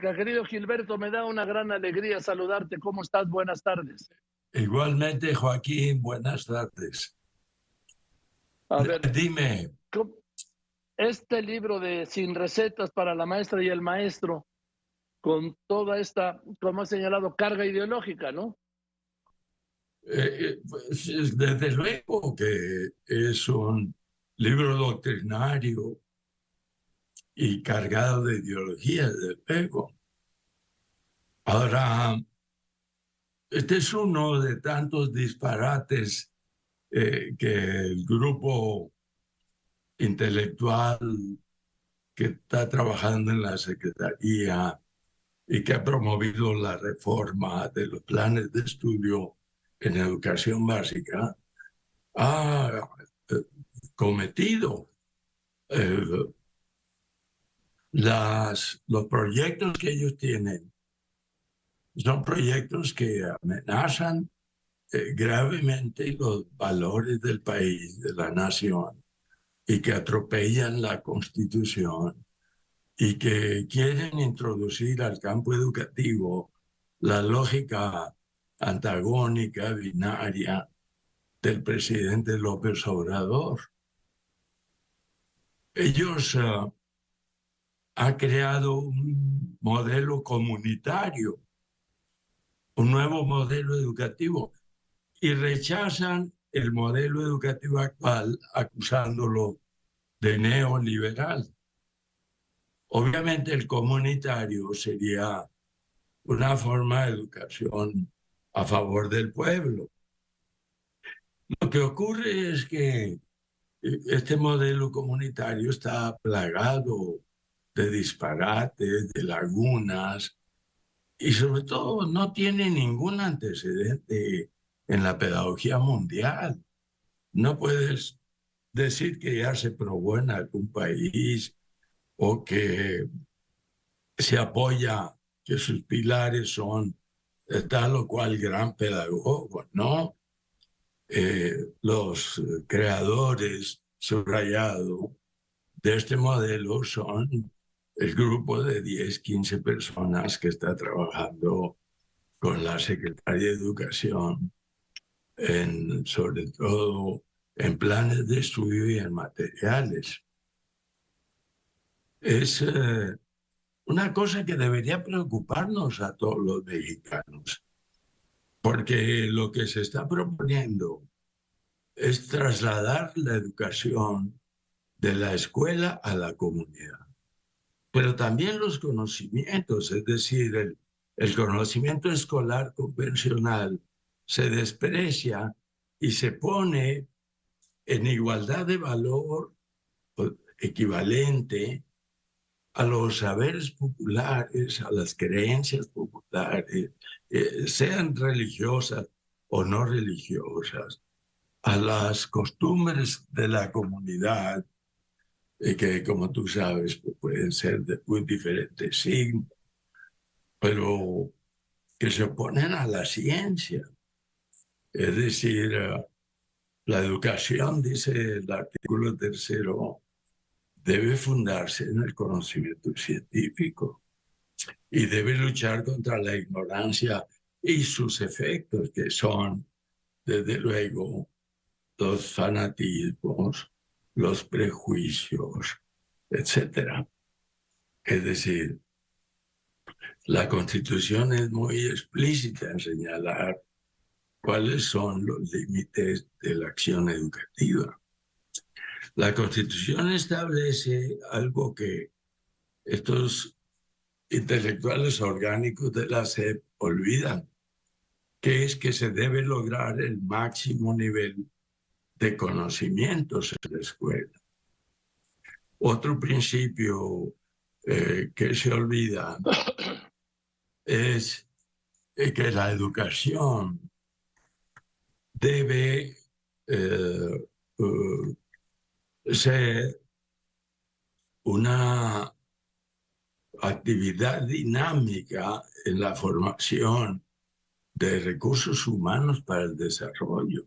Querido Gilberto, me da una gran alegría saludarte. ¿Cómo estás? Buenas tardes. Igualmente, Joaquín, buenas tardes. A ver, dime. Este libro de Sin recetas para la maestra y el maestro, con toda esta, como ha señalado, carga ideológica, ¿no? Eh, eh, pues, desde luego que es un libro doctrinario y cargado de ideología, de ego. Ahora, este es uno de tantos disparates eh, que el grupo intelectual que está trabajando en la Secretaría y que ha promovido la reforma de los planes de estudio en educación básica, ha eh, cometido. Eh, las, los proyectos que ellos tienen son proyectos que amenazan eh, gravemente los valores del país, de la nación, y que atropellan la constitución y que quieren introducir al campo educativo la lógica antagónica, binaria del presidente López Obrador. Ellos uh, han creado un modelo comunitario, un nuevo modelo educativo, y rechazan el modelo educativo actual acusándolo de neoliberal. Obviamente el comunitario sería una forma de educación a favor del pueblo. Lo que ocurre es que este modelo comunitario está plagado de disparates, de lagunas, y sobre todo no tiene ningún antecedente en la pedagogía mundial. No puedes decir que ya se probó en algún país o que se apoya que sus pilares son tal o cual gran pedagogo, ¿no? Eh, los creadores subrayado de este modelo son el grupo de 10, 15 personas que está trabajando con la Secretaría de Educación, en, sobre todo en planes de estudio y en materiales. Es eh, una cosa que debería preocuparnos a todos los mexicanos, porque lo que se está proponiendo es trasladar la educación de la escuela a la comunidad, pero también los conocimientos, es decir, el, conocimiento escolar convencional se desprecia y se pone en igualdad de valor equivalente a los saberes populares, a las creencias populares, eh, sean religiosas o no religiosas, a las costumbres de la comunidad, que como tú sabes pues, pueden ser de muy diferentes signos, pero que se oponen a la ciencia. Es decir, eh, la educación, dice el artículo tercero, debe fundarse en el conocimiento científico y debe luchar contra la ignorancia y sus efectos, que son, desde luego, los fanatismos, los prejuicios, etc. Es decir, la Constitución es muy explícita en señalar cuáles son los límites de la acción educativa. La Constitución establece algo que estos intelectuales orgánicos de la SEP olvidan, que es que se debe lograr el máximo nivel de conocimientos en la escuela. Otro principio eh, que se olvida es eh, que la educación debe eh, ser una actividad dinámica en la formación de recursos humanos para el desarrollo.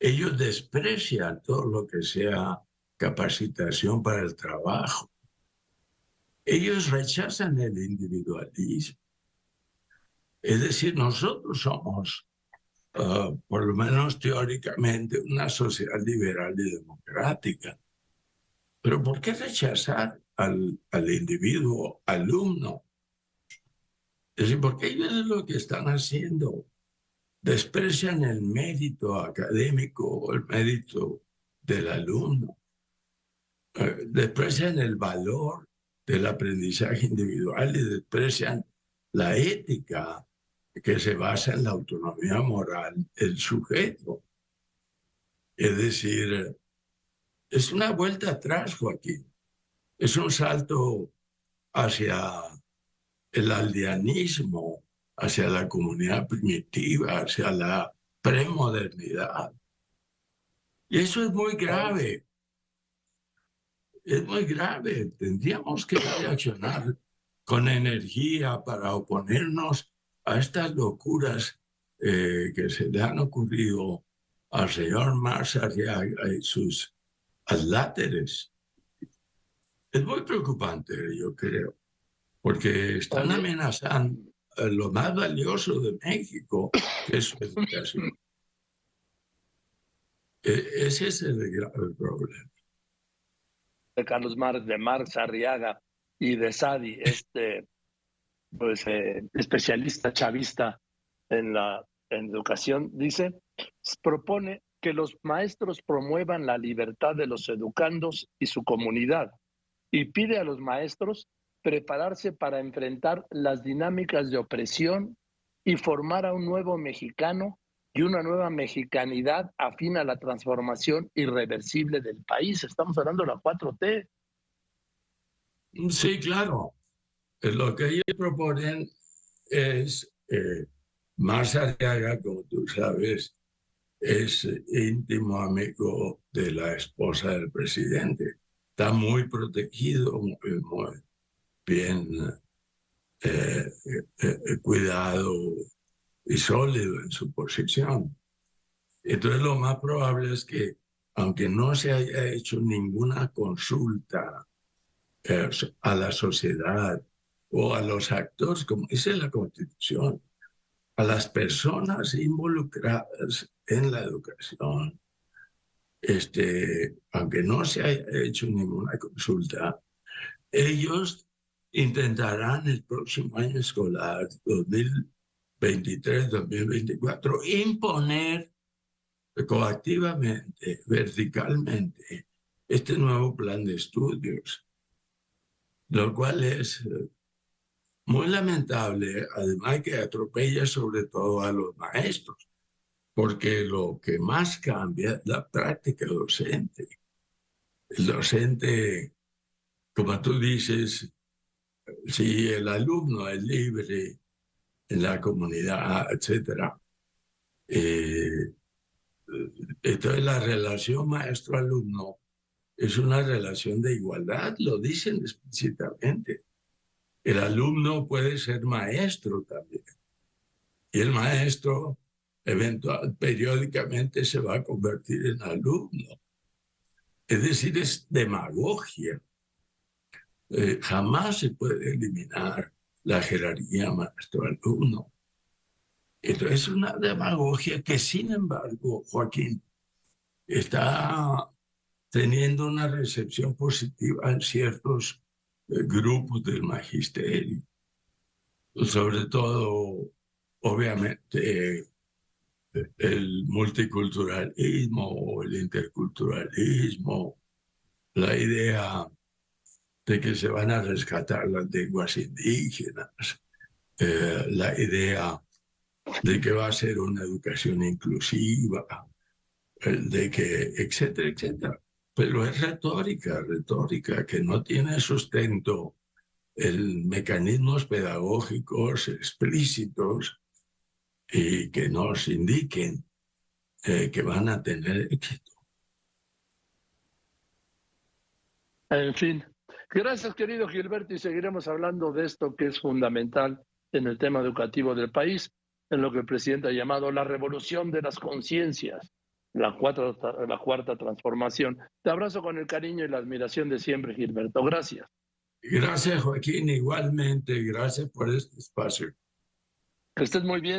Ellos desprecian todo lo que sea capacitación para el trabajo. ellos rechazan el individualismo. Es decir, nosotros somos, ah, por lo menos teóricamente, una sociedad liberal y democrática. Pero ¿por qué rechazar al, al individuo alumno? Es decir, porque ellos es lo que están haciendo. Desprecian el mérito académico o el mérito del alumno. Eh, desprecian el valor del aprendizaje individual y desprecian la ética que se basa en la autonomía moral del sujeto. Es decir, es una vuelta atrás, Joaquín. Es un salto hacia el aldeanismo, hacia la comunidad primitiva, hacia la premodernidad. Y eso es muy grave. Es muy grave. Tendríamos que reaccionar con energía para oponernos a estas locuras eh, que se le han ocurrido al señor Marshall y sus adláteres. Es muy preocupante, yo creo, porque están amenazando lo más valioso de México, es su educación. Ese es el grave problema. De Carlos Marx, de Marx Arriaga y de Sadi, este pues, eh, especialista chavista en la en educación, dice, propone que los maestros promuevan la libertad de los educandos y su comunidad y pide a los maestros prepararse para enfrentar las dinámicas de opresión y formar a un nuevo mexicano y una nueva mexicanidad afín a la transformación irreversible del país. Estamos hablando de la 4T. Sí, claro. Eh, lo que ellos proponen es, eh, más Arriaga, como tú sabes, es íntimo amigo de la esposa del presidente. Está muy protegido, muy, bien eh, cuidado y sólido en su posición. Entonces lo más probable es que, aunque no se haya hecho ninguna consulta eh, a la sociedad o a los actores, como dice la Constitución, a las personas involucradas en la educación, este, aunque no se haya hecho ninguna consulta, ellos intentarán el próximo año escolar 2020 2023-2024, imponer coactivamente, verticalmente, este nuevo plan de estudios, lo cual es eh, muy lamentable, además que atropella sobre todo a los maestros, porque lo que más cambia es la práctica docente. El docente, como tú dices, si el alumno es libre en la comunidad, etcétera. Eh, entonces la relación maestro-alumno es una relación de igualdad, lo dicen explícitamente. El alumno puede ser maestro también. Y el maestro eventual, periódicamente se va a convertir en alumno. Es decir, es demagogia. Eh, jamás se puede eliminar la jerarquía maestro-alumno. Entonces es una demagogia que, sin embargo, Joaquín, está teniendo una recepción positiva en ciertos eh, grupos del magisterio. Sobre todo, obviamente, el multiculturalismo el interculturalismo, la idea de que se van a rescatar las lenguas indígenas, eh, la idea de que va a ser una educación inclusiva, de que, etcétera, etcétera. Pero es retórica, retórica, que no tiene sustento en mecanismos pedagógicos explícitos y que nos indiquen eh, que van a tener éxito. En fin, Gracias, querido Gilberto, y seguiremos hablando de esto que es fundamental en el tema educativo del país, en lo que el presidente ha llamado la revolución de las conciencias, la, la cuarta transformación. Te abrazo con el cariño y la admiración de siempre, Gilberto. Gracias. Gracias, Joaquín, igualmente. Gracias por este espacio. Que estés muy bien.